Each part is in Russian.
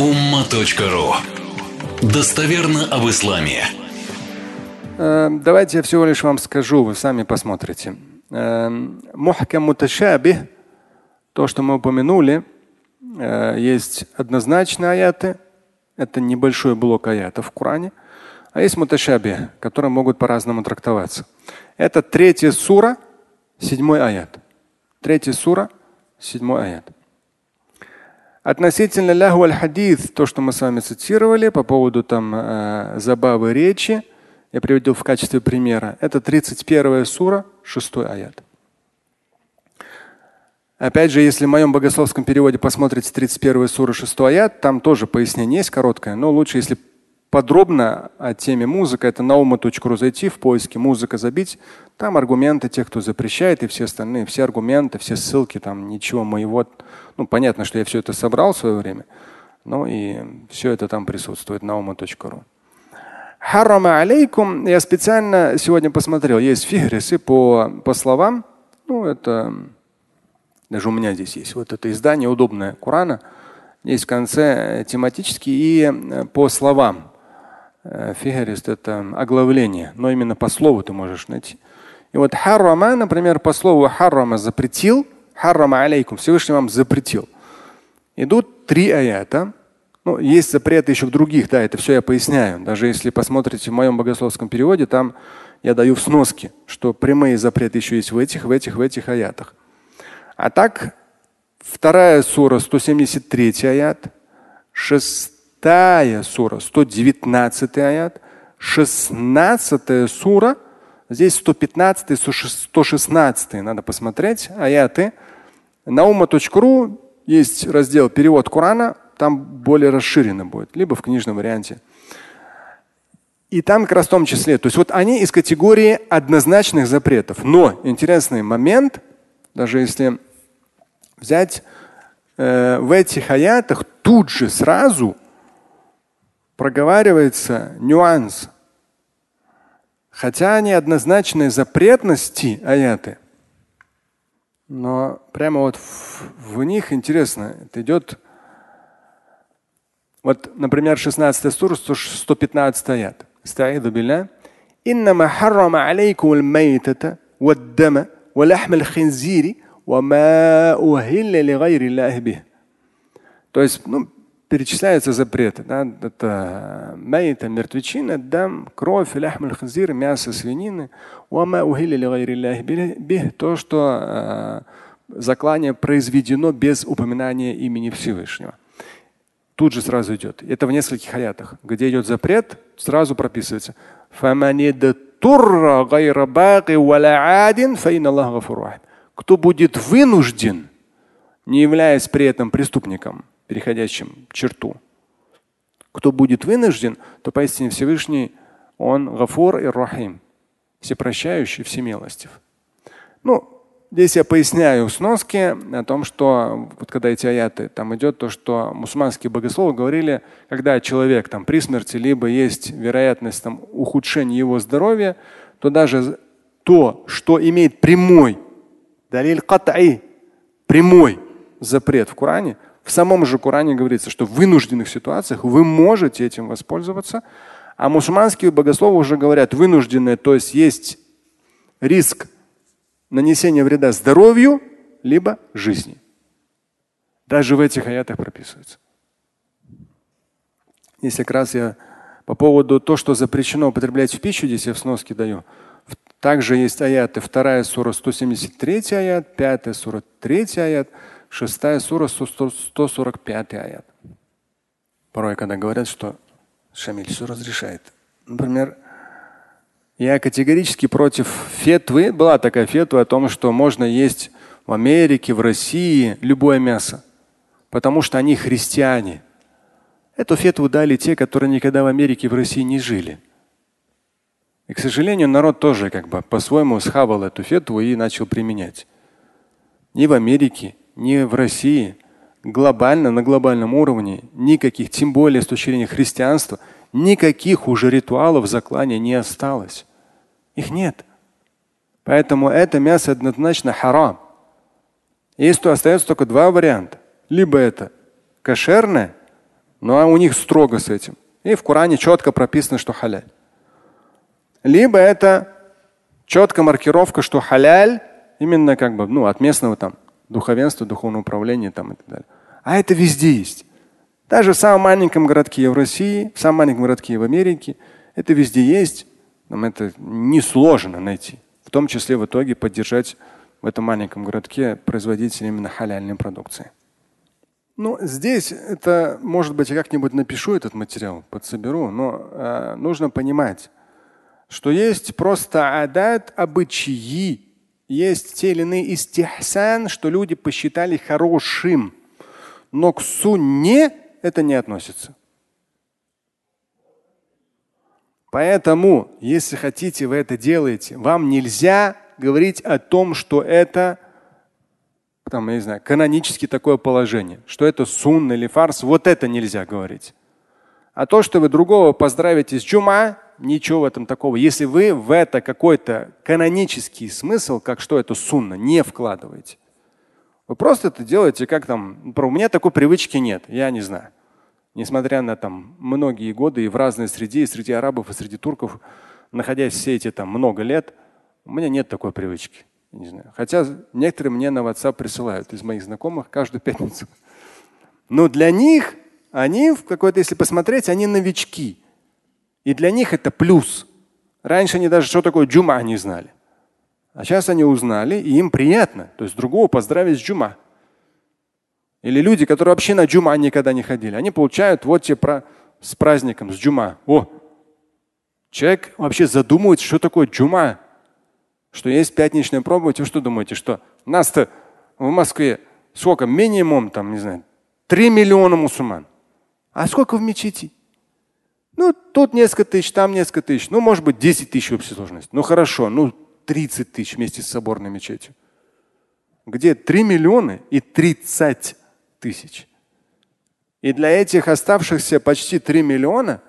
umma.ru Достоверно об исламе. Э, давайте я всего лишь вам скажу, вы сами посмотрите. Э, мухкам муташабих, то, что мы упомянули, э, есть однозначные аяты, это небольшой блок аятов в Коране, а есть муташаби, которые могут по-разному трактоваться. Это третья сура, седьмой аят. Третья сура, седьмой аят. Относительно ляху аль-хадид, то, что мы с вами цитировали по поводу там э, забавы речи, я приводил в качестве примера. Это 31 сура, 6 аят. Опять же, если в моем богословском переводе посмотрите 31 сура 6 аят, там тоже пояснение есть короткое, но лучше, если подробно о теме музыка, это nauма.ru зайти, в поиске музыка забить. Там аргументы тех, кто запрещает, и все остальные, все аргументы, все ссылки, там ничего моего. Ну, понятно, что я все это собрал в свое время, но и все это там присутствует, nauма.ru. Харама алейкум. Я специально сегодня посмотрел, есть фигрисы по, по словам. Ну, это даже у меня здесь есть вот это издание удобное Корана. Есть в конце тематический и по словам. Э, фигерист – это оглавление, но именно по слову ты можешь найти. И вот харрама, например, по слову харрама запретил, харрама алейкум, Всевышний вам запретил. Идут три аята. Ну, есть запреты еще в других, да, это все я поясняю. Даже если посмотрите в моем богословском переводе, там я даю в сноски, что прямые запреты еще есть в этих, в этих, в этих аятах. А так, вторая сура, 173 аят, шестая сура, 119 аят, 16 сура, здесь 115, 116, надо посмотреть, аяты. На ума.ру есть раздел перевод Корана, там более расширенно будет, либо в книжном варианте. И там как раз в том числе, то есть вот они из категории однозначных запретов. Но интересный момент, даже если взять э, в этих аятах тут же сразу проговаривается нюанс. Хотя они однозначные запретности аяты, но прямо вот в, в них интересно, это идет вот, например, 16 сура, 115 аят. استعيذ بالله إنما حرم عليكم الميتة والدم ولحم الخنزير وما أهل لغير الله به. То есть, ну, перечисляются запреты. Да? Это мейта, мертвечина, дам, кровь, ляхмаль хазир, мясо свинины. То, что э, заклание произведено без упоминания имени Всевышнего. Тут же сразу идет. Это в нескольких аятах. Где идет запрет, сразу прописывается. Кто будет вынужден, не являясь при этом преступником, переходящим черту. Кто будет вынужден, то поистине Всевышний, он гафур и рахим, всепрощающий, всемилостив. Ну, здесь я поясняю сноски о том, что вот когда эти аяты, там идет то, что мусульманские богословы говорили, когда человек там при смерти, либо есть вероятность там, ухудшения его здоровья, то даже то, что имеет прямой, далиль кат'и, прямой запрет в Коране, в самом же Коране говорится, что в вынужденных ситуациях вы можете этим воспользоваться. А мусульманские богословы уже говорят вынужденные, то есть есть риск нанесения вреда здоровью либо жизни. Даже в этих аятах прописывается. Если как раз я по поводу того, что запрещено употреблять в пищу, здесь я в сноске даю. Также есть аяты. Вторая сура 173 аят, пятая сура 3 аят, Шестая сура, 145 аят. Порой, когда говорят, что Шамиль все разрешает. Например, я категорически против фетвы. Была такая фетва о том, что можно есть в Америке, в России любое мясо, потому что они христиане. Эту фетву дали те, которые никогда в Америке и в России не жили. И, к сожалению, народ тоже как бы по-своему схавал эту фетву и начал применять. Ни в Америке, ни в России, глобально, на глобальном уровне, никаких, тем более с точки зрения христианства, никаких уже ритуалов заклания не осталось. Их нет. Поэтому это мясо однозначно харам. Есть то остается только два варианта. Либо это кошерное, Но у них строго с этим. И в Коране четко прописано, что халяль. Либо это четкая маркировка, что халяль именно как бы ну, от местного там духовенства, духовного управления там и так далее. А это везде есть. Даже в самом маленьком городке в России, в самом маленьком городке в Америке, это везде есть. Нам это несложно найти. В том числе в итоге поддержать в этом маленьком городке производителей именно халяльной продукции. Ну, здесь это, может быть, я как-нибудь напишу этот материал, подсоберу, но э, нужно понимать, что есть просто адат, обычаи, есть те или иные истихсан, что люди посчитали хорошим, но к сунне это не относится. Поэтому, если хотите, вы это делаете, вам нельзя говорить о том, что это там, я не знаю, канонически такое положение, что это сунна или фарс, вот это нельзя говорить. А то, что вы другого поздравите с джума, ничего в этом такого. Если вы в это какой-то канонический смысл, как что это сунна, не вкладываете. Вы просто это делаете, как там, у меня такой привычки нет, я не знаю. Несмотря на там многие годы и в разной среде, и среди арабов, и среди турков, находясь все эти там много лет, у меня нет такой привычки. Не знаю. Хотя некоторые мне на WhatsApp присылают из моих знакомых каждую пятницу. Но для них, они в какой-то, если посмотреть, они новички. И для них это плюс. Раньше они даже что такое джума не знали. А сейчас они узнали, и им приятно. То есть другого поздравить с джума. Или люди, которые вообще на джума никогда не ходили, они получают вот те про с праздником, с джума. О, человек вообще задумывается, что такое джума что есть пятничная проповедь, вы что думаете, что нас-то в Москве сколько? Минимум, там, не знаю, 3 миллиона мусульман. А сколько в мечети? Ну, тут несколько тысяч, там несколько тысяч. Ну, может быть, 10 тысяч общей сложности. Ну, хорошо, ну, 30 тысяч вместе с соборной мечетью. Где 3 миллиона и 30 тысяч. И для этих оставшихся почти 3 миллиона,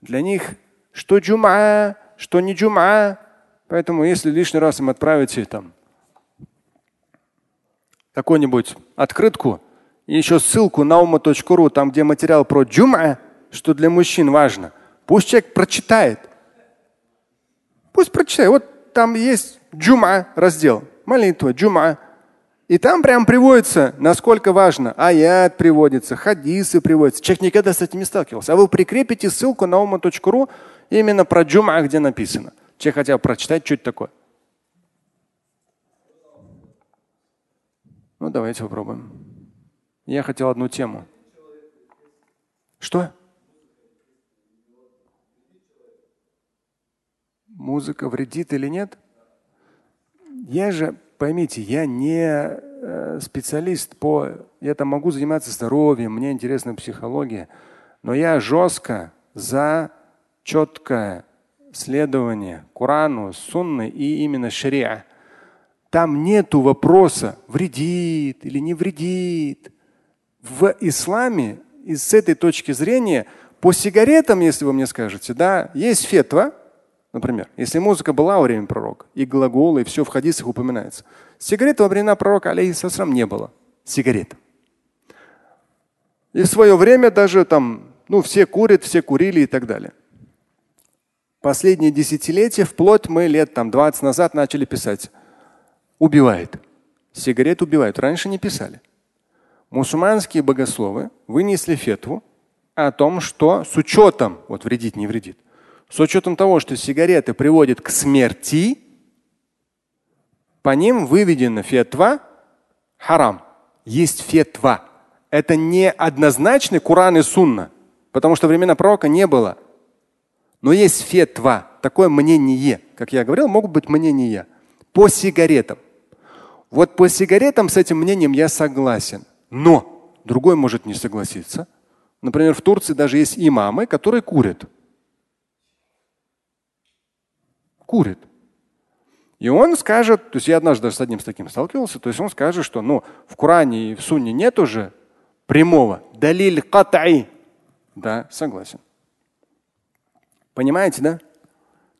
для них что джума, что не джума, Поэтому если лишний раз им отправите там какую-нибудь открытку еще ссылку на ума.ру, там где материал про джума, что для мужчин важно, пусть человек прочитает. Пусть прочитает. Вот там есть джума раздел, молитва, джума. И там прям приводится, насколько важно. Аят приводится, хадисы приводятся. Человек никогда с этим не сталкивался. А вы прикрепите ссылку на ума.ру именно про джума, где написано. Человек хотел прочитать, что это такое. Ну, давайте попробуем. Я хотел одну тему. Что? Музыка вредит или нет? Я же, поймите, я не э, специалист по... Я там могу заниматься здоровьем, мне интересна психология, но я жестко за четкое следование Корану, Сунны и именно шариа. Там нету вопроса, вредит или не вредит. В исламе и с этой точки зрения по сигаретам, если вы мне скажете, да, есть фетва, например, если музыка была во время пророка, и глаголы, и все в хадисах упоминается. Сигарет во времена пророка, алейхиссалам, не было. Сигарет. И в свое время даже там, ну, все курят, все курили и так далее последние десятилетия, вплоть мы лет там 20 назад начали писать. Убивает. Сигарет убивают. Раньше не писали. Мусульманские богословы вынесли фетву о том, что с учетом, вот вредит, не вредит, с учетом того, что сигареты приводят к смерти, по ним выведена фетва харам. Есть фетва. Это не однозначный Куран и Сунна, потому что времена пророка не было. Но есть фетва, такое мнение, как я говорил, могут быть мнения по сигаретам. Вот по сигаретам с этим мнением я согласен. Но другой может не согласиться. Например, в Турции даже есть имамы, которые курят. Курят. И он скажет, то есть я однажды даже с одним с таким сталкивался, то есть он скажет, что ну, в Коране и в Сунне нет уже прямого далиль катай. Да, согласен. Понимаете, да?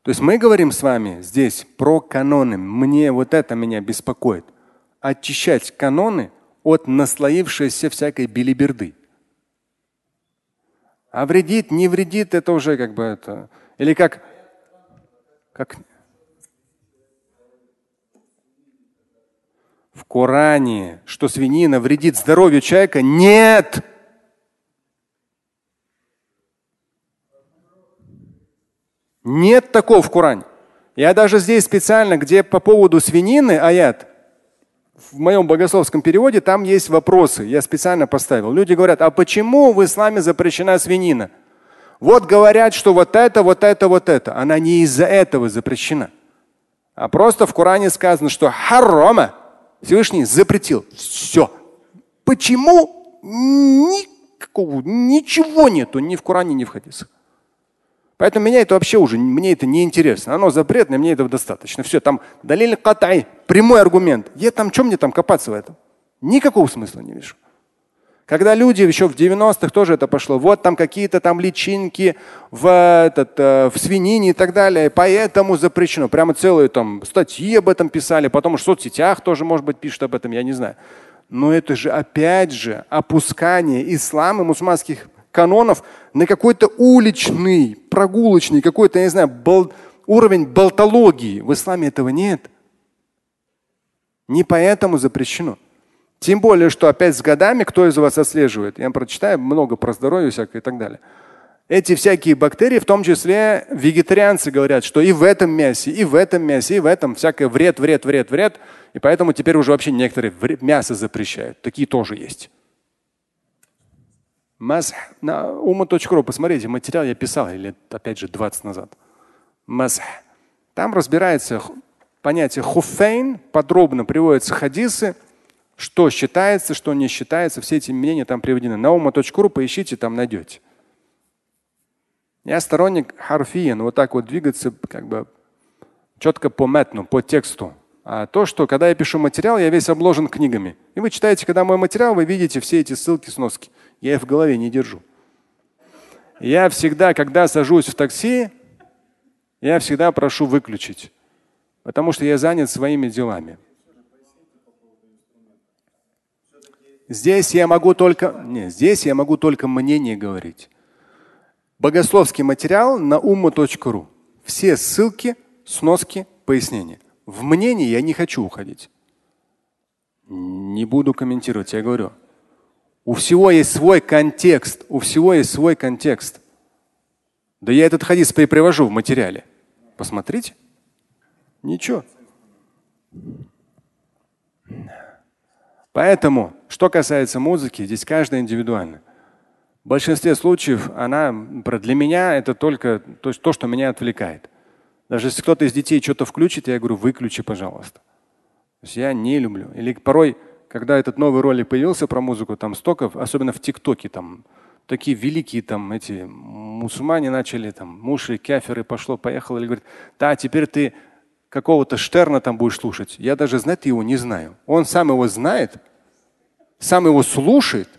То есть мы говорим с вами здесь про каноны. Мне вот это меня беспокоит. Очищать каноны от наслоившейся всякой билиберды. А вредит, не вредит, это уже как бы это. Или как, как в Коране, что свинина вредит здоровью человека? Нет! Нет такого в Коране. Я даже здесь специально, где по поводу свинины аят, в моем богословском переводе там есть вопросы. Я специально поставил. Люди говорят, а почему в исламе запрещена свинина? Вот говорят, что вот это, вот это, вот это. Она не из-за этого запрещена. А просто в Коране сказано, что харрома Всевышний запретил. Все. Почему? Никакого, ничего нету ни в Коране, ни в хадисах. Поэтому меня это вообще уже, мне это не интересно. Оно запретное, мне этого достаточно. Все, там далили катай, прямой аргумент. Я там, что мне там копаться в этом? Никакого смысла не вижу. Когда люди еще в 90-х тоже это пошло, вот там какие-то там личинки в, этот, э, в свинине и так далее, поэтому запрещено. Прямо целые там статьи об этом писали, потом в соцсетях тоже, может быть, пишут об этом, я не знаю. Но это же опять же опускание ислама, мусульманских канонов на какой-то уличный, прогулочный, какой-то, я не знаю, бол, уровень болтологии. В исламе этого нет. Не поэтому запрещено. Тем более, что опять с годами, кто из вас отслеживает, я прочитаю много про здоровье всякое и так далее. Эти всякие бактерии, в том числе вегетарианцы говорят, что и в этом мясе, и в этом мясе, и в этом всякое вред, вред, вред, вред. И поэтому теперь уже вообще некоторые мясо запрещают. Такие тоже есть. Масх на ума.ру, посмотрите, материал я писал лет, опять же, 20 назад. Масх. Там разбирается понятие хуфейн, подробно приводятся хадисы, что считается, что не считается. Все эти мнения там приведены. На ума.ру поищите, там найдете. Я сторонник харфиен, вот так вот двигаться как бы четко по метну, по тексту. А то, что когда я пишу материал, я весь обложен книгами. И вы читаете, когда мой материал, вы видите все эти ссылки, сноски. Я их в голове не держу. Я всегда, когда сажусь в такси, я всегда прошу выключить, потому что я занят своими делами. Здесь я могу только, не, здесь я могу только мнение говорить. Богословский материал на umma.ru. Все ссылки, сноски, пояснения. В мнении я не хочу уходить. Не буду комментировать, я говорю. У всего есть свой контекст. У всего есть свой контекст. Да я этот хадис привожу в материале. Посмотрите. Ничего. Поэтому, что касается музыки, здесь каждый индивидуально. В большинстве случаев она для меня это только то, то, что меня отвлекает. Даже если кто-то из детей что-то включит, я говорю, выключи, пожалуйста. То есть я не люблю. Или порой когда этот новый ролик появился про музыку, там столько, особенно в ТикТоке, там такие великие там эти мусульмане начали, там муши, кеферы, пошло, поехало, или говорит, да, теперь ты какого-то Штерна там будешь слушать. Я даже знать его не знаю. Он сам его знает, сам его слушает,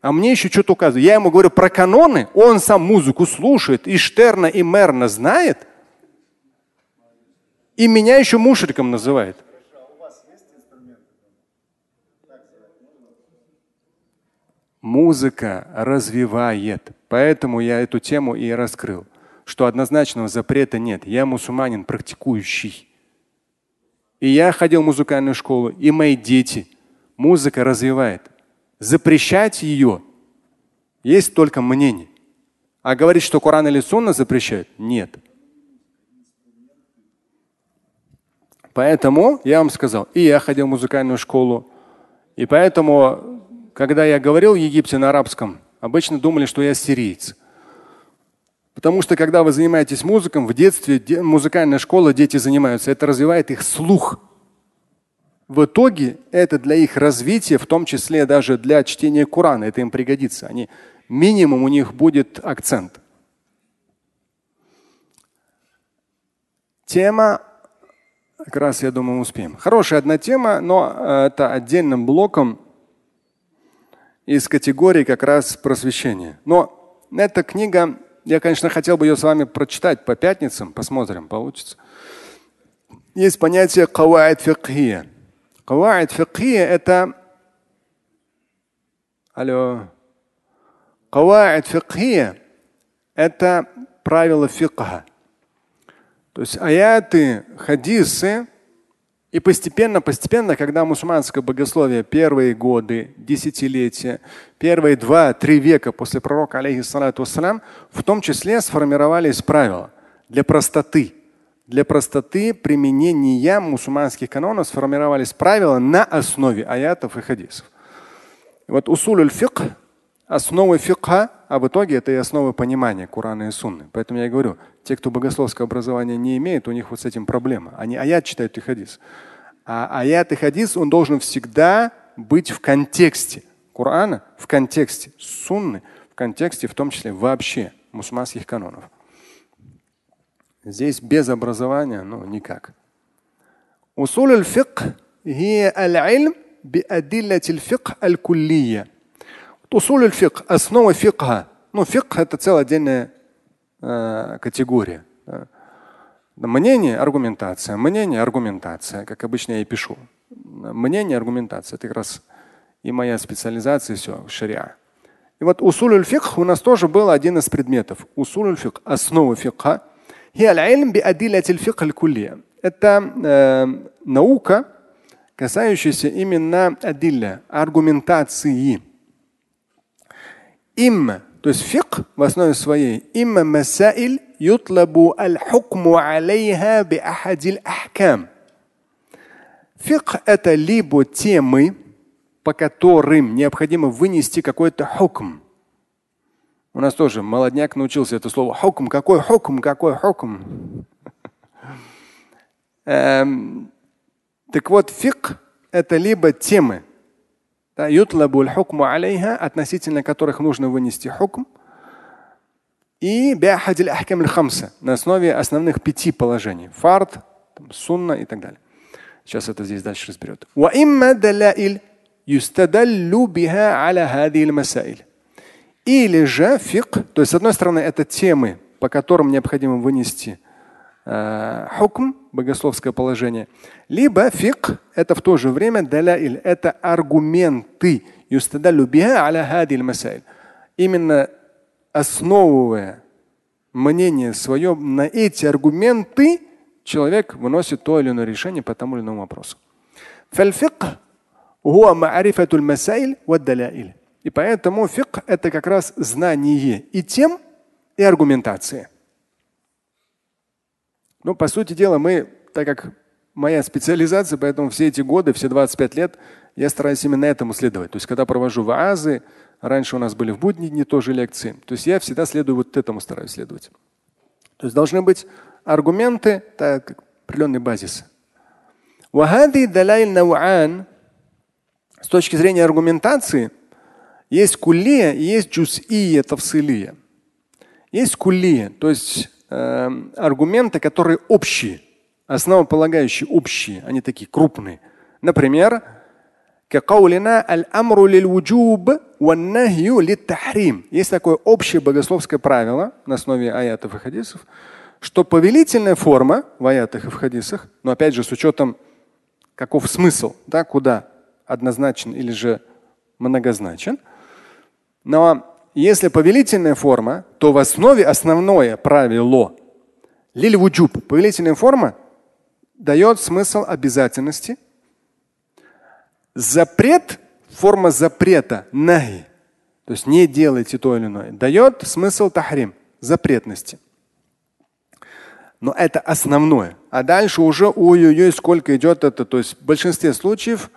а мне еще что-то указывает. Я ему говорю про каноны, он сам музыку слушает, и Штерна, и Мерна знает, и меня еще мушриком называет. Музыка развивает. Поэтому я эту тему и раскрыл, что однозначного запрета нет. Я мусульманин практикующий. И я ходил в музыкальную школу, и мои дети. Музыка развивает. Запрещать ее есть только мнение. А говорить, что Коран или Сунна запрещают, нет. Поэтому я вам сказал, и я ходил в музыкальную школу, и поэтому когда я говорил в Египте на арабском, обычно думали, что я сирийец. Потому что когда вы занимаетесь музыком, в детстве музыкальная школа, дети занимаются, это развивает их слух. В итоге это для их развития, в том числе даже для чтения Корана, это им пригодится. Они, минимум у них будет акцент. Тема, как раз я думаю, успеем. Хорошая одна тема, но э, это отдельным блоком из категории как раз просвещения. Но эта книга, я, конечно, хотел бы ее с вами прочитать по пятницам, посмотрим, получится. Есть понятие каваид фикхия. Каваид фикхия – это… Алло. Каваид фикхия – это правила фикха. То есть аяты, хадисы, и постепенно, постепенно, когда мусульманское богословие первые годы, десятилетия, первые два-три века после пророка, алейхиссалату вассалям, в том числе сформировались правила для простоты. Для простоты применения мусульманских канонов сформировались правила на основе аятов и хадисов. Вот усуль фикх основы фикха, а в итоге это и основы понимания Корана и Сунны. Поэтому я и говорю, те, кто богословское образование не имеет, у них вот с этим проблема. Они аят читают и хадис. А аят и хадис, он должен всегда быть в контексте Корана, в контексте Сунны, в контексте в том числе вообще мусульманских канонов. Здесь без образования, ну, никак. Усуль аль-фикх هي العلم بأدلة الفقه الكلية Усуль фикх, основа фикха. Ну, фикх это целая отдельная э, категория. Да. Мнение, аргументация. Мнение, аргументация. Как обычно я и пишу. Мнение, аргументация. Это как раз и моя специализация, все, шариа. И вот усуль фикх у нас тоже был один из предметов. Усуль фикх, основа фикха. Это э, наука, касающаяся именно адилля, аргументации. Имма, то есть фик в основе своей, имма масаиль ютлабу аль-хукму алейха би ахадиль ахкам. Фик это либо темы, по которым необходимо вынести какой-то хукм. У нас тоже молодняк научился это слово хукм. Какой хукм, какой хукм? эм, так вот, фик это либо темы, ютлабу хукму алейха, относительно которых нужно вынести хукм, и биахадиль ахкам хамса на основе основных пяти положений. Фард, сунна и так далее. Сейчас это здесь дальше разберет. Или же фик, то есть с одной стороны это темы, по которым необходимо вынести хукм, богословское положение, либо фик – это в то же время даляиль, это аргументы. Именно основывая мнение свое на эти аргументы, человек выносит то или иное решение по тому или иному вопросу. И поэтому фик – это как раз знание и тем, и аргументация. Ну, по сути дела, мы, так как моя специализация, поэтому все эти годы, все 25 лет, я стараюсь именно этому следовать. То есть, когда провожу ваазы, раньше у нас были в будни дни тоже лекции, то есть я всегда следую вот этому стараюсь следовать. То есть должны быть аргументы, так, определенный базис. С точки зрения аргументации есть кулия и есть джусия тавсилия. Есть кулия, то есть э, аргументы, которые общие, основополагающие, общие, они такие крупные. Например, есть такое общее богословское правило на основе аятов и хадисов, что повелительная форма в аятах и в хадисах, но опять же с учетом каков смысл, да, куда однозначен или же многозначен. Но если повелительная форма, то в основе основное правило лиль вуджуб, повелительная форма дает смысл обязательности. Запрет, форма запрета, нахи, то есть не делайте то или иное, дает смысл тахрим, запретности. Но это основное. А дальше уже ой-ой-ой, сколько идет это. То есть в большинстве случаев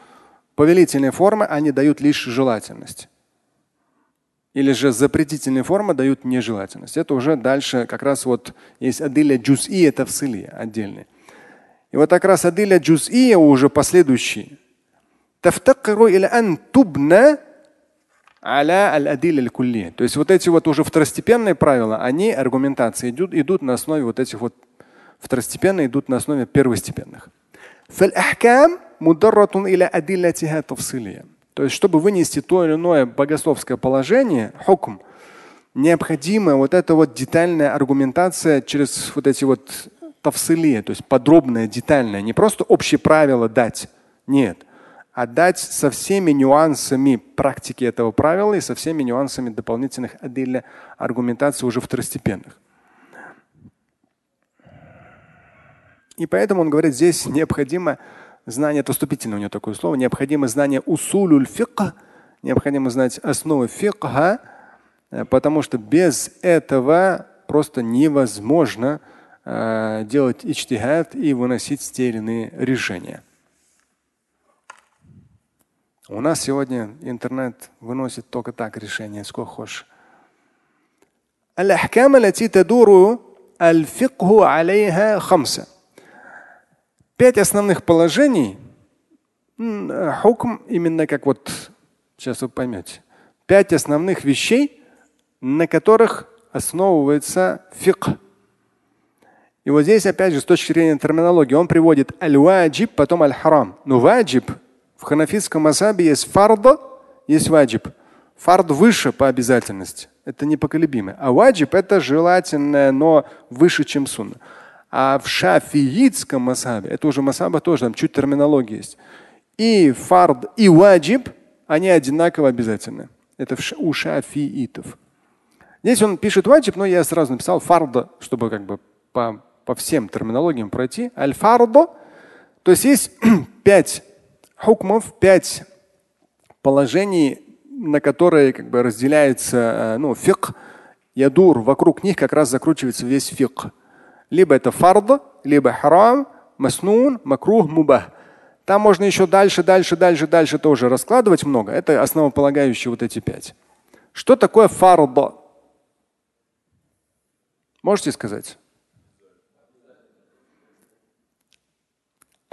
повелительные формы, они дают лишь желательность. Или же запретительные формы дают нежелательность. Это уже дальше как раз вот есть адиля джуз'и, это в сыле отдельные. И вот как раз адиля джуз'ия уже последующие. Тафтакиру или ан тубна аля аль адиля аль То есть вот эти вот уже второстепенные правила, они аргументации идут, идут на основе вот этих вот второстепенные идут на основе первостепенных. То есть, чтобы вынести то или иное богословское положение, хукм, необходима вот эта вот детальная аргументация через вот эти вот тавсили, то есть подробная, детальная, не просто общие правила дать, нет, отдать со всеми нюансами практики этого правила и со всеми нюансами дополнительных отдельно аргументаций уже второстепенных. И поэтому он говорит, здесь необходимо знание, это вступительное у него такое слово, необходимо знание усулюль фикха, необходимо знать основы фикха, э, потому что без этого просто невозможно э, делать ичтихад и выносить те или иные решения. У нас сегодня интернет выносит только так решение, сколько хочешь. الأحكام التي تدور الفقه عليها خمسة. Пять основных положений. Хукм именно как вот сейчас вы поймете. Пять основных вещей, на которых основывается фикх. И вот здесь, опять же, с точки зрения терминологии, он приводит аль-ваджиб, потом аль-харам. Но ваджиб в ханафитском масабе есть фарда, есть ваджиб. Фард выше по обязательности. Это непоколебимое. А ваджиб это желательное, но выше, чем сунна. А в шафиитском масабе, это уже масаба тоже, там чуть терминология есть. И фард, и ваджиб, они одинаково обязательны. Это у шафиитов. Здесь он пишет ваджиб, но я сразу написал фарда, чтобы как бы по, по всем терминологиям пройти. Аль-фардо. То есть есть пять хукмов, пять положений, на которые как бы разделяется э, ну, фик, ядур, вокруг них как раз закручивается весь фик. Либо это фард, либо харам, маснун, макрух, мубах. Там можно еще дальше, дальше, дальше, дальше тоже раскладывать много. Это основополагающие вот эти пять. Что такое фарда? Можете сказать?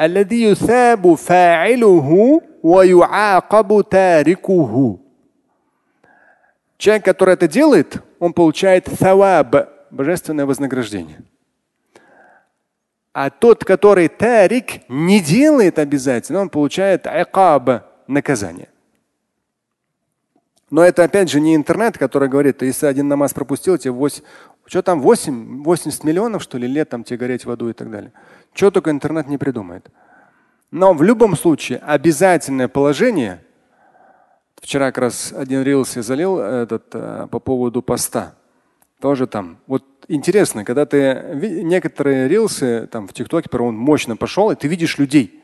الذي يثاب فاعله ويعاقب تاركه. Человек, который это делает, он получает thawab, божественное вознаграждение. А тот, который тарик, не делает обязательно, он получает айкаб, наказание. Но это опять же не интернет, который говорит, если один намаз пропустил, тебе 8, что там 8, 80 миллионов, что ли, лет там тебе гореть в аду и так далее. Чего только интернет не придумает. Но в любом случае обязательное положение. Вчера как раз один рилс я залил этот, э, по поводу поста. Тоже там. Вот интересно, когда ты некоторые рилсы там в ТикТоке, он мощно пошел, и ты видишь людей.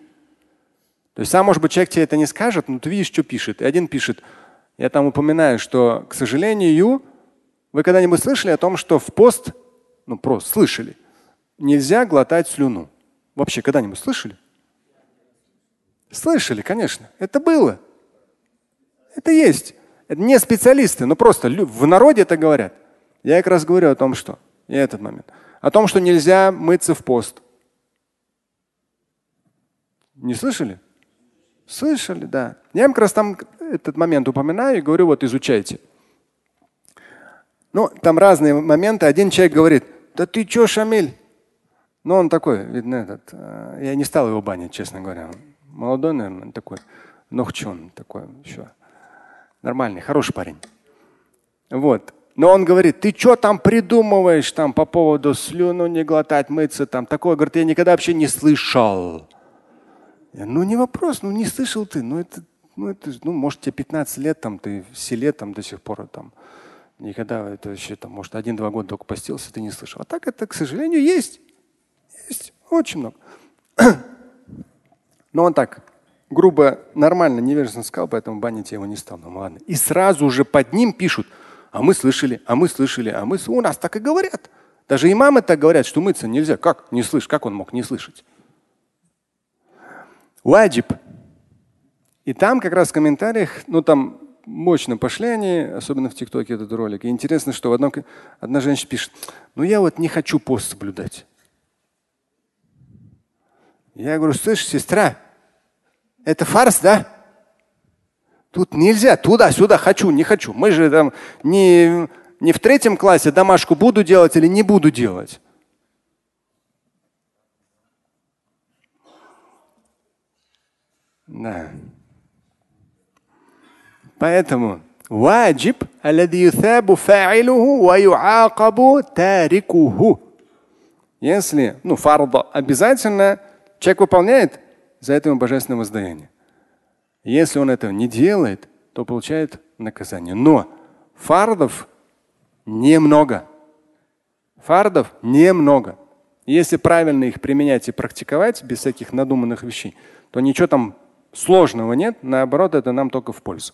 То есть сам, может быть, человек тебе это не скажет, но ты видишь, что пишет. И один пишет, я там упоминаю, что, к сожалению, вы когда-нибудь слышали о том, что в пост, ну просто слышали, нельзя глотать слюну? Вообще когда-нибудь слышали? Слышали, конечно. Это было. Это есть. Это не специалисты, но просто в народе это говорят. Я как раз говорю о том, что и этот момент. О том, что нельзя мыться в пост. Не слышали? Слышали, да. Я как раз там этот момент упоминаю и говорю, вот изучайте. Ну, там разные моменты. Один человек говорит, да ты чё, Шамиль? Ну, он такой, видно, этот. Э, я не стал его банить, честно говоря. Молодой, наверное, такой. Нохчон такой еще. Нормальный, хороший парень. Вот. Но он говорит, ты что там придумываешь там по поводу слюну не глотать, мыться там. Такое, говорит, я никогда вообще не слышал. Я, ну не вопрос, ну не слышал ты. Ну это, ну это, ну может тебе 15 лет там, ты в селе там до сих пор там. Никогда это вообще там, может, один-два года только постился, ты не слышал. А так это, к сожалению, есть. Есть. Очень много. Но он так грубо, нормально, невежественно сказал, поэтому банить я его не стал. Ну ладно. И сразу же под ним пишут, а мы слышали, а мы слышали, а мы у нас так и говорят. Даже имамы так говорят, что мыться нельзя. Как не слышь? Как он мог не слышать? Ваджиб. И там как раз в комментариях, ну там мощно пошли они, особенно в ТикТоке этот ролик. И интересно, что в одном, одна женщина пишет, ну я вот не хочу пост соблюдать. Я говорю, слышь, сестра, это фарс, да? Тут нельзя, туда-сюда, хочу, не хочу. Мы же там не, не в третьем классе домашку буду делать или не буду делать. Да. Поэтому ваджиб Если, ну, фарда обязательно, человек выполняет, за это ему божественное воздаяние. Если он этого не делает, то получает наказание. Но фардов немного. Фардов немного. Если правильно их применять и практиковать без всяких надуманных вещей, то ничего там сложного нет. Наоборот, это нам только в пользу.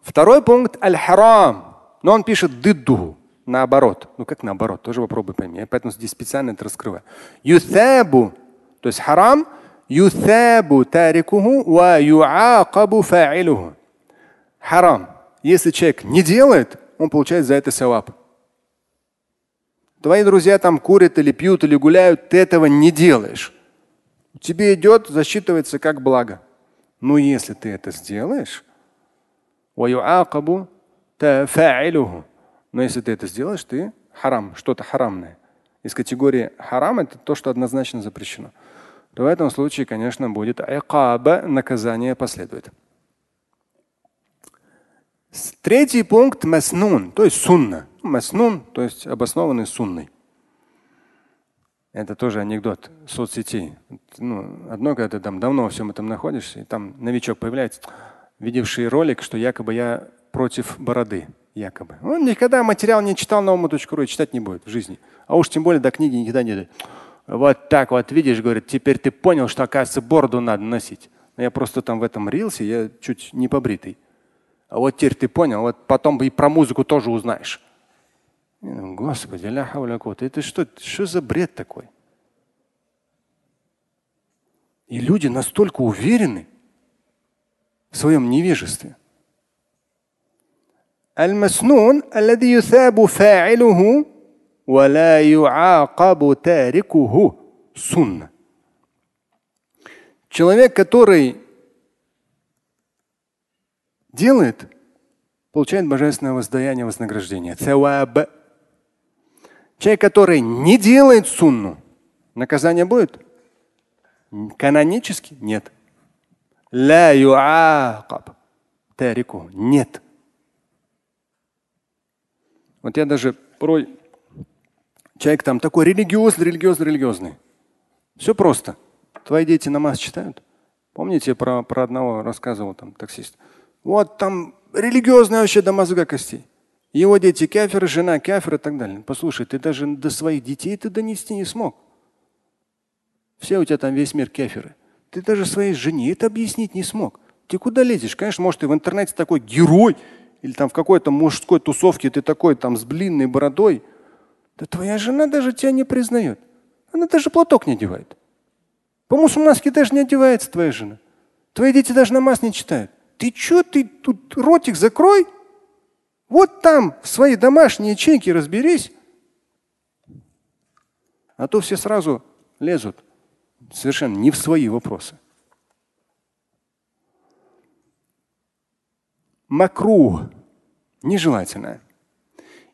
Второй пункт аль-харам. Но он пишет дыддуху. Наоборот. Ну как наоборот? Тоже попробуй пойми. Я поэтому здесь специально это раскрываю. Юthабу. То есть харам. Юthабу тарикуху ва юакабу фаилуху. Харам. Если человек не делает, он получает за это саваб. Твои друзья там курят или пьют или гуляют, ты этого не делаешь. Тебе идет, засчитывается как благо. Но если ты это сделаешь, но если ты это сделаешь, ты харам, что-то харамное. Из категории харам это то, что однозначно запрещено. То в этом случае, конечно, будет айкаба, наказание последует. Третий пункт маснун, то есть сунна. Маснун, то есть обоснованный сунной. Это тоже анекдот соцсетей. Ну, одно, когда ты там давно во всем этом находишься, и там новичок появляется видевший ролик, что якобы я против бороды. Якобы. Он никогда материал не читал на уму.ру и читать не будет в жизни. А уж тем более до книги никогда не дойдет. Вот так вот, видишь, говорит, теперь ты понял, что, оказывается, бороду надо носить. Я просто там в этом рился, я чуть не побритый. А вот теперь ты понял, вот потом и про музыку тоже узнаешь. Господи, это что, что за бред такой? И люди настолько уверены в своем невежестве. Аль-маснун, ولا يعاقب تاركه سنة. Человек, который делает, получает божественное воздаяние, вознаграждение. Цаваб. Человек, который не делает сунну, наказание будет? Канонически нет. لا يعاقب тарику. Нет. Вот я даже порой человек там такой религиозный, религиозный, религиозный. Все просто. Твои дети намаз читают? Помните, про, про одного рассказывал там таксист? Вот там религиозный вообще до мозга костей. Его дети каферы, жена кафер и так далее. Послушай, ты даже до своих детей ты донести не смог. Все у тебя там весь мир каферы. Ты даже своей жене это объяснить не смог. Ты куда лезешь? Конечно, может, ты в интернете такой герой, или там в какой-то мужской тусовке ты такой там с блинной бородой. Да твоя жена даже тебя не признает. Она даже платок не одевает. По-мусульмански даже не одевается твоя жена. Твои дети даже намаз не читают. Ты что, ты тут ротик закрой? Вот там в свои домашние ячейки разберись. А то все сразу лезут совершенно не в свои вопросы. Макрух нежелательно.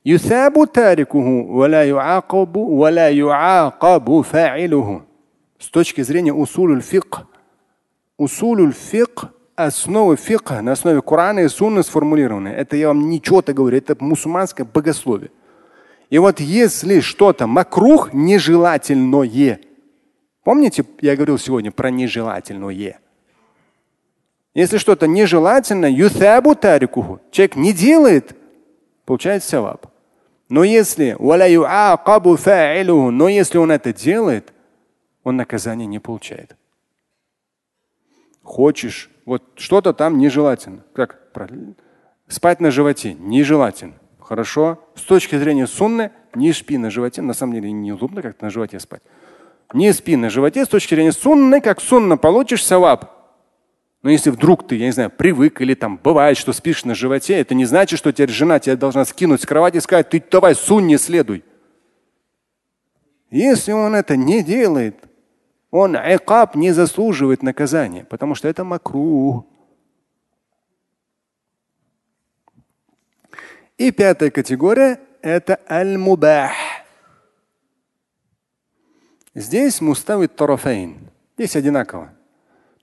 Юсабу тарикуху валя юакабу валя юакабу фаилуху. С точки зрения усулюль фик. Усулюль фик основы фика на основе Корана и Сунны сформулированы. Это я вам ничего-то говорю, это мусульманское богословие. И вот если что-то макрух нежелательное, Помните, я говорил сегодня про нежелательное. Если что-то нежелательное, юсабу тарикуху, человек не делает, получает саваб. Но если, но если он это делает, он наказание не получает. Хочешь, вот что-то там нежелательно. Как спать на животе нежелательно. Хорошо. С точки зрения сунны, не спи на животе. На самом деле неудобно как-то на животе спать. Не спи на животе с точки зрения сунны, как сунна получишь саваб. Но если вдруг ты, я не знаю, привык или там бывает, что спишь на животе, это не значит, что теперь жена тебя должна скинуть с кровати и сказать, ты давай сунне следуй. Если он это не делает, он айкаб не заслуживает наказания, потому что это макру. И пятая категория – это аль-мубах. Здесь муставит тарафейн. Здесь одинаково.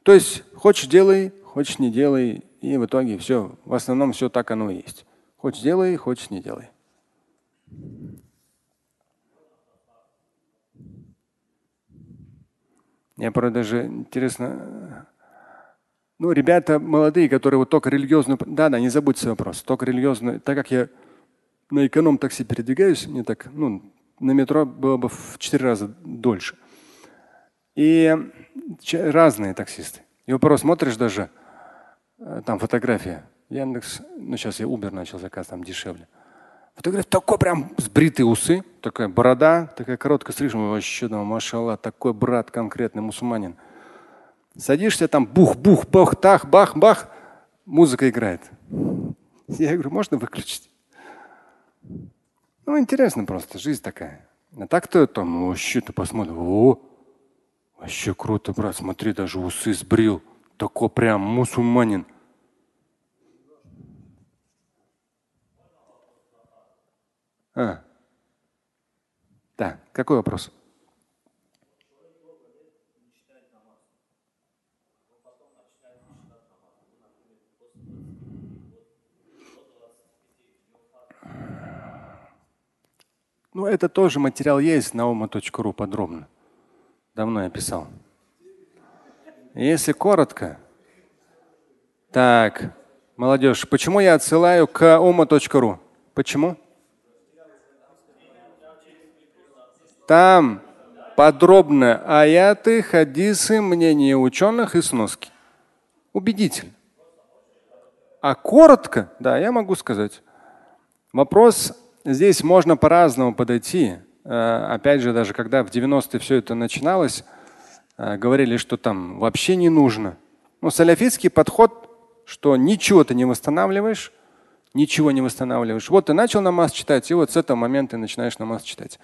То есть хочешь делай, хочешь не делай. И в итоге все, в основном все так оно и есть. Хочешь делай, хочешь не делай. Я, правда, даже интересно, ну, ребята молодые, которые вот только религиозную, да, да, не забудьте вопрос, только религиозную, так как я на эконом-такси передвигаюсь, не так, ну, на метро было бы в четыре раза дольше. И разные таксисты. И вопрос смотришь даже, э, там фотография, Яндекс, ну сейчас я Uber начал заказ, там дешевле. Фотография такой прям сбритые усы, такая борода, такая короткая стрижка, вообще, думаю, машалла, такой брат конкретный мусульманин. Садишься там, бух-бух, бах, тах, бах, бах, музыка играет. Я говорю, можно выключить? Ну, интересно просто, жизнь такая. А так-то там вообще ты посмотри, о, вообще круто, брат, смотри, даже усы сбрил. Такой прям мусульманин. А. Да, какой вопрос? Ну, это тоже материал есть на ума.ру подробно. Давно я писал. Если коротко, так, молодежь, почему я отсылаю к ума.ру? Почему? Там подробно аяты, хадисы, мнения ученых и сноски. Убедительно. А коротко, да, я могу сказать. Вопрос здесь можно по-разному подойти. Э, опять же, даже когда в 90-е все это начиналось, э, говорили, что там вообще не нужно. Ну, саляфитский подход, что ничего ты не восстанавливаешь, ничего не восстанавливаешь. Вот ты начал намаз читать, и вот с этого момента ты начинаешь намаз читать.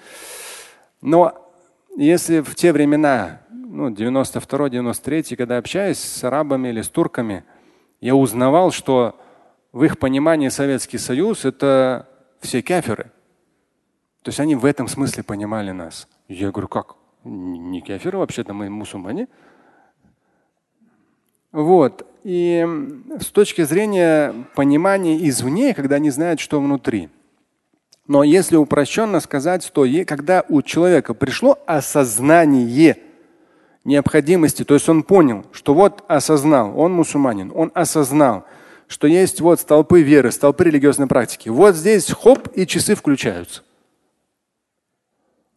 Но если в те времена, ну, 92-93, когда общаюсь с арабами или с турками, я узнавал, что в их понимании Советский Союз это все каферы. То есть они в этом смысле понимали нас. Я говорю, как? Не каферы, вообще-то мы мусульмане. Вот. И с точки зрения понимания извне, когда они знают, что внутри – но если упрощенно сказать, то когда у человека пришло осознание необходимости, то есть он понял, что вот осознал, он мусульманин, он осознал, что есть вот столпы веры, столпы религиозной практики. Вот здесь хоп, и часы включаются.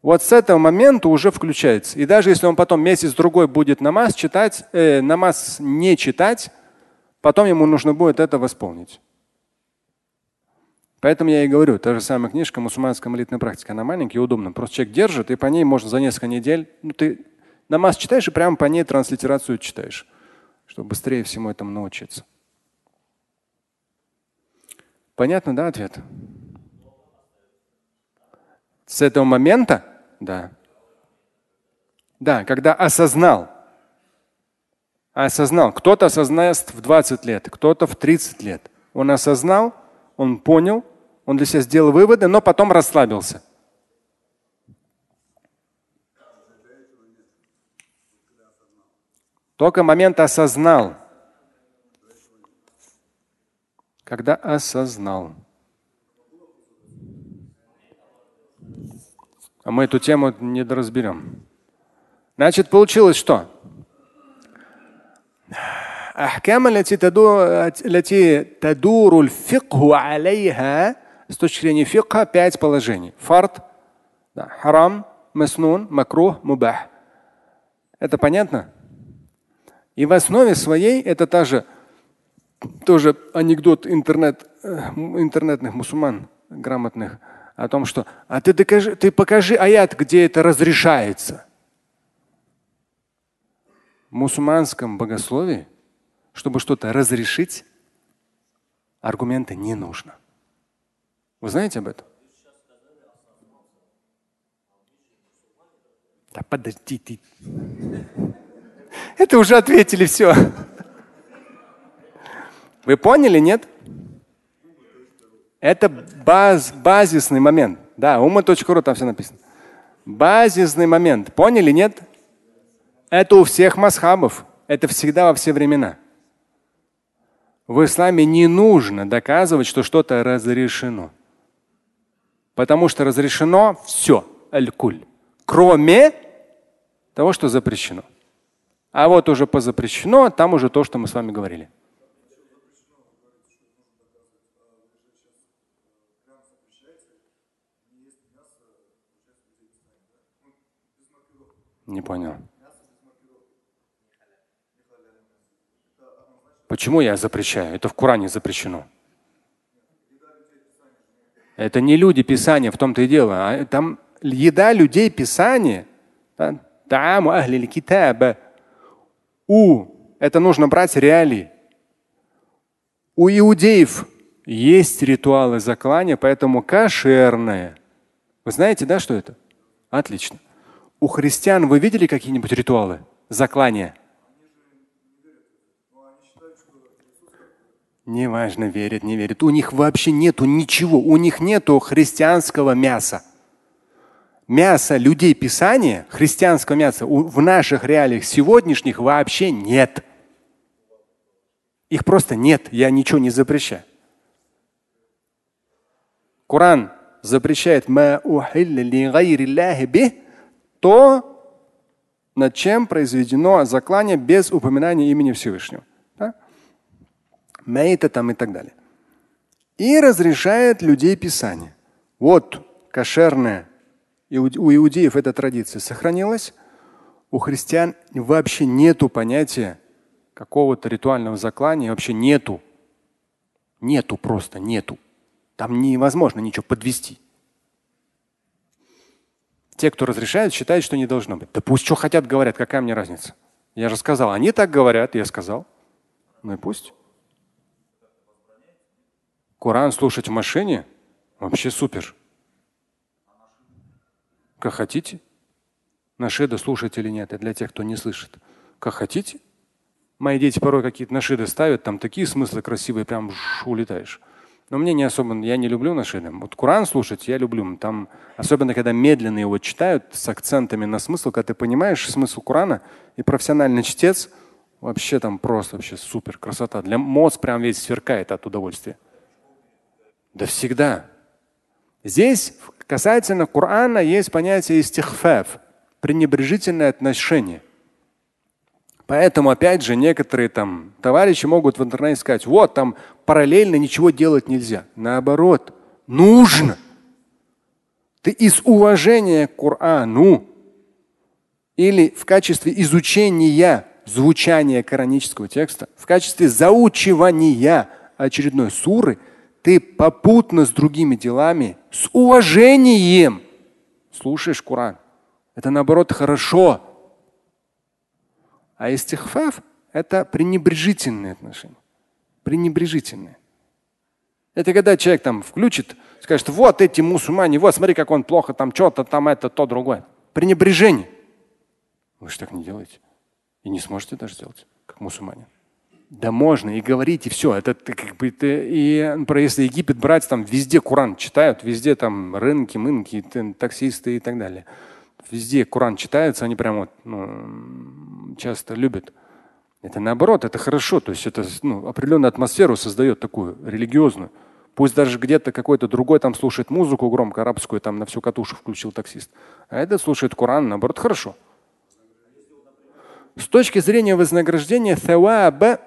Вот с этого момента уже включается. И даже если он потом месяц-другой будет намаз читать, э, намаз не читать, потом ему нужно будет это восполнить. Поэтому я и говорю, та же самая книжка «Мусульманская молитвенная практика», она маленькая и удобная. Просто человек держит, и по ней можно за несколько недель, ну, ты намаз читаешь и прямо по ней транслитерацию читаешь, чтобы быстрее всему этому научиться. Понятно, да, ответ? С этого момента, да. Да, когда осознал. Осознал. Кто-то осознает в 20 лет, кто-то в 30 лет. Он осознал, он понял, он для себя сделал выводы, но потом расслабился. Только момент осознал. Когда осознал. А мы эту тему не доразберем. Значит, получилось что? أحكام التي تدور التي تدور الفقه عليها с точки зрения фикха пять положений. Фарт, да, харам, маснун, макрух, мубах. Это понятно? И в основе своей это та же, тоже анекдот интернет, э, интернетных мусульман грамотных о том, что а ты докажи, ты покажи аят, где это разрешается. В мусульманском богословии чтобы что-то разрешить, аргумента не нужно. Вы знаете об этом? Да подожди ты. Это уже ответили все. Вы поняли, нет? Это баз, базисный момент. Да, ума.ру там все написано. Базисный момент. Поняли, нет? Это у всех масхабов. Это всегда во все времена. В исламе не нужно доказывать, что что-то разрешено. Потому что разрешено все, аль-куль, кроме того, что запрещено. А вот уже по запрещено, там уже то, что мы с вами говорили. Не понял. Почему я запрещаю? Это в Коране запрещено. Это не люди Писания, в том-то и дело. А там еда людей Писания. Тааму ахли китаба. У. Это нужно брать реалии. У иудеев есть ритуалы заклания, поэтому кошерное. Вы знаете, да, что это? Отлично. У христиан вы видели какие-нибудь ритуалы заклания? Неважно, верят, не верят. У них вообще нету ничего. У них нету христианского мяса. Мяса людей Писания, христианского мяса в наших реалиях сегодняшних вообще нет. Их просто нет. Я ничего не запрещаю. Коран запрещает то, над чем произведено заклание без упоминания имени Всевышнего мейта там и так далее. И разрешает людей Писание. Вот кошерная. И у иудеев эта традиция сохранилась. У христиан вообще нету понятия какого-то ритуального заклания, вообще нету. Нету просто, нету. Там невозможно ничего подвести. Те, кто разрешают, считают, что не должно быть. Да пусть что хотят, говорят, какая мне разница? Я же сказал, они так говорят, я сказал. Ну и пусть. Коран слушать в машине вообще супер. Как хотите. Нашиды слушать или нет, это для тех, кто не слышит. Как хотите. Мои дети порой какие-то нашиды ставят, там такие смыслы красивые, прям улетаешь. Но мне не особо, я не люблю нашиды. Вот Коран слушать я люблю. Там, особенно когда медленно его читают с акцентами на смысл, когда ты понимаешь смысл Корана и профессиональный чтец, вообще там просто вообще супер красота. Для мозг прям весь сверкает от удовольствия. Да всегда. Здесь касательно Корана есть понятие истихфаф, пренебрежительное отношение. Поэтому, опять же, некоторые там товарищи могут в интернете сказать, вот там параллельно ничего делать нельзя. Наоборот, нужно. Ты из уважения к Корану или в качестве изучения звучания коранического текста, в качестве заучивания очередной суры – ты попутно с другими делами, с уважением слушаешь Коран. Это наоборот хорошо. А истихфаф – это пренебрежительные отношения. Пренебрежительные. Это когда человек там включит, скажет, вот эти мусульмане, вот смотри, как он плохо, там что-то, там это, то, другое. Пренебрежение. Вы же так не делаете. И не сможете даже сделать, как мусульмане. Да можно и говорить, и все. Это как бы это, и про если Египет брать, там везде Куран читают, везде там рынки, мынки, таксисты и так далее. Везде Куран читается, они прям вот ну, часто любят. Это наоборот, это хорошо. То есть это ну, определенную атмосферу создает такую религиозную. Пусть даже где-то какой-то другой там слушает музыку громко, арабскую, там на всю катушу включил таксист. А этот слушает Коран, наоборот, хорошо. С точки зрения вознаграждения, thawaba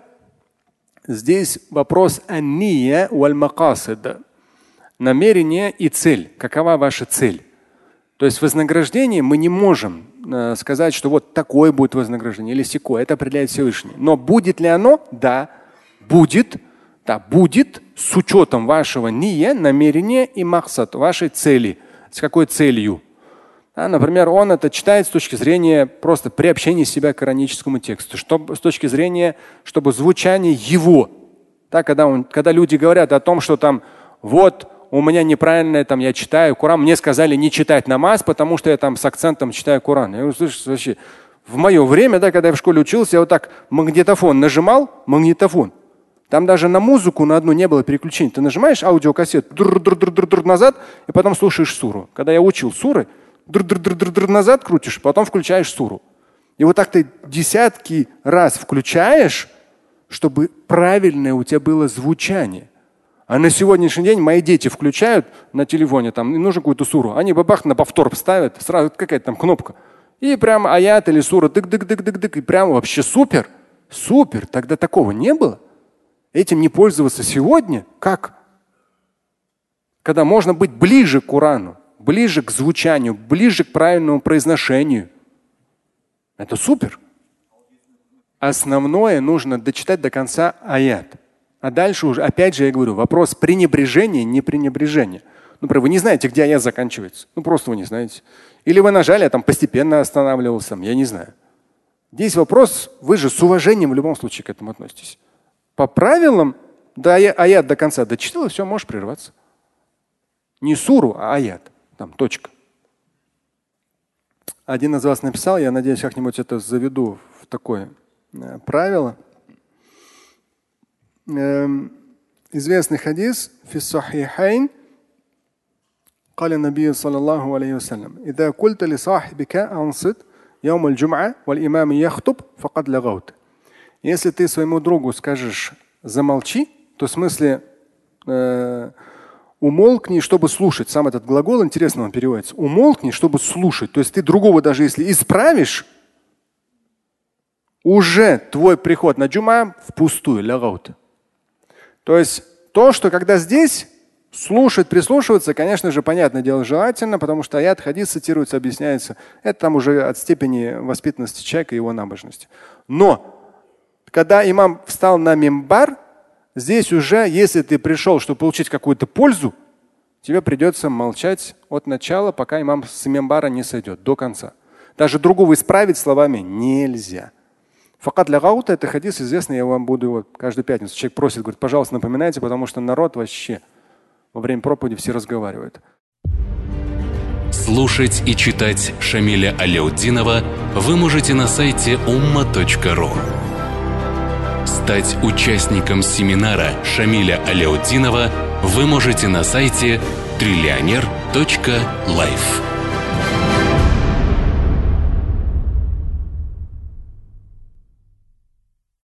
Здесь вопрос анния валь. Намерение и цель. Какова ваша цель? То есть вознаграждение мы не можем э, сказать, что вот такое будет вознаграждение или секое. Это определяет Всевышний. Но будет ли оно? Да, будет. Да, будет с учетом вашего ния, намерения и махсад, вашей цели. С какой целью? А, например, он это читает с точки зрения просто приобщения себя к кораническому тексту, чтобы, с точки зрения, чтобы звучание его. Так, когда, он, когда люди говорят о том, что там вот у меня неправильное, там я читаю Коран, мне сказали не читать намаз, потому что я там с акцентом читаю Коран. Я услышал вообще, в мое время, да, когда я в школе учился, я вот так магнитофон нажимал, магнитофон. Там даже на музыку на одну не было переключения. Ты нажимаешь аудиокассету назад и потом слушаешь суру. Когда я учил суры, назад крутишь, потом включаешь суру. И вот так ты десятки раз включаешь, чтобы правильное у тебя было звучание. А на сегодняшний день мои дети включают на телефоне, там, нужно какую-то суру, они бабах на повтор ставят, сразу какая-то там кнопка. И прям аят или сура дык-дык-дык-дык-дык. И прям вообще супер. Супер. Тогда такого не было. Этим не пользоваться сегодня? Как? Когда можно быть ближе к Корану, ближе к звучанию, ближе к правильному произношению. Это супер. Основное нужно дочитать до конца аят. А дальше уже, опять же, я говорю, вопрос пренебрежения, не пренебрежения. Например, вы не знаете, где аят заканчивается. Ну, просто вы не знаете. Или вы нажали, а там постепенно останавливался. Я не знаю. Здесь вопрос, вы же с уважением в любом случае к этому относитесь. По правилам, да, аят до конца дочитал, все, можешь прерваться. Не суру, а аят. Там точка. Один из вас написал, я надеюсь, как-нибудь это заведу в такое э, правило. Эм, известный хадис фиссахихайн قال النبي صلى الله عليه وسلم إذا قلت لصاحبك أنصت يوم الجمعة والإمام يخطب فقد لغوت Если ты своему другу скажешь замолчи, то в смысле э, умолкни, чтобы слушать. Сам этот глагол интересно он переводится. Умолкни, чтобы слушать. То есть ты другого даже если исправишь, уже твой приход на джума впустую, лягаут. То есть то, что когда здесь слушать, прислушиваться, конечно же, понятное дело, желательно, потому что аят хадис цитируется, объясняется. Это там уже от степени воспитанности человека и его набожности. Но когда имам встал на мимбар, здесь уже, если ты пришел, чтобы получить какую-то пользу, тебе придется молчать от начала, пока имам с мимбара не сойдет, до конца. Даже другого исправить словами нельзя. Факат для гаута это хадис известный, я вам буду его каждую пятницу. Человек просит, говорит, пожалуйста, напоминайте, потому что народ вообще во время проповеди все разговаривают. Слушать и читать Шамиля Аляутдинова вы можете на сайте umma.ru. Стать участником семинара Шамиля Аляутдинова вы можете на сайте триллионер.life.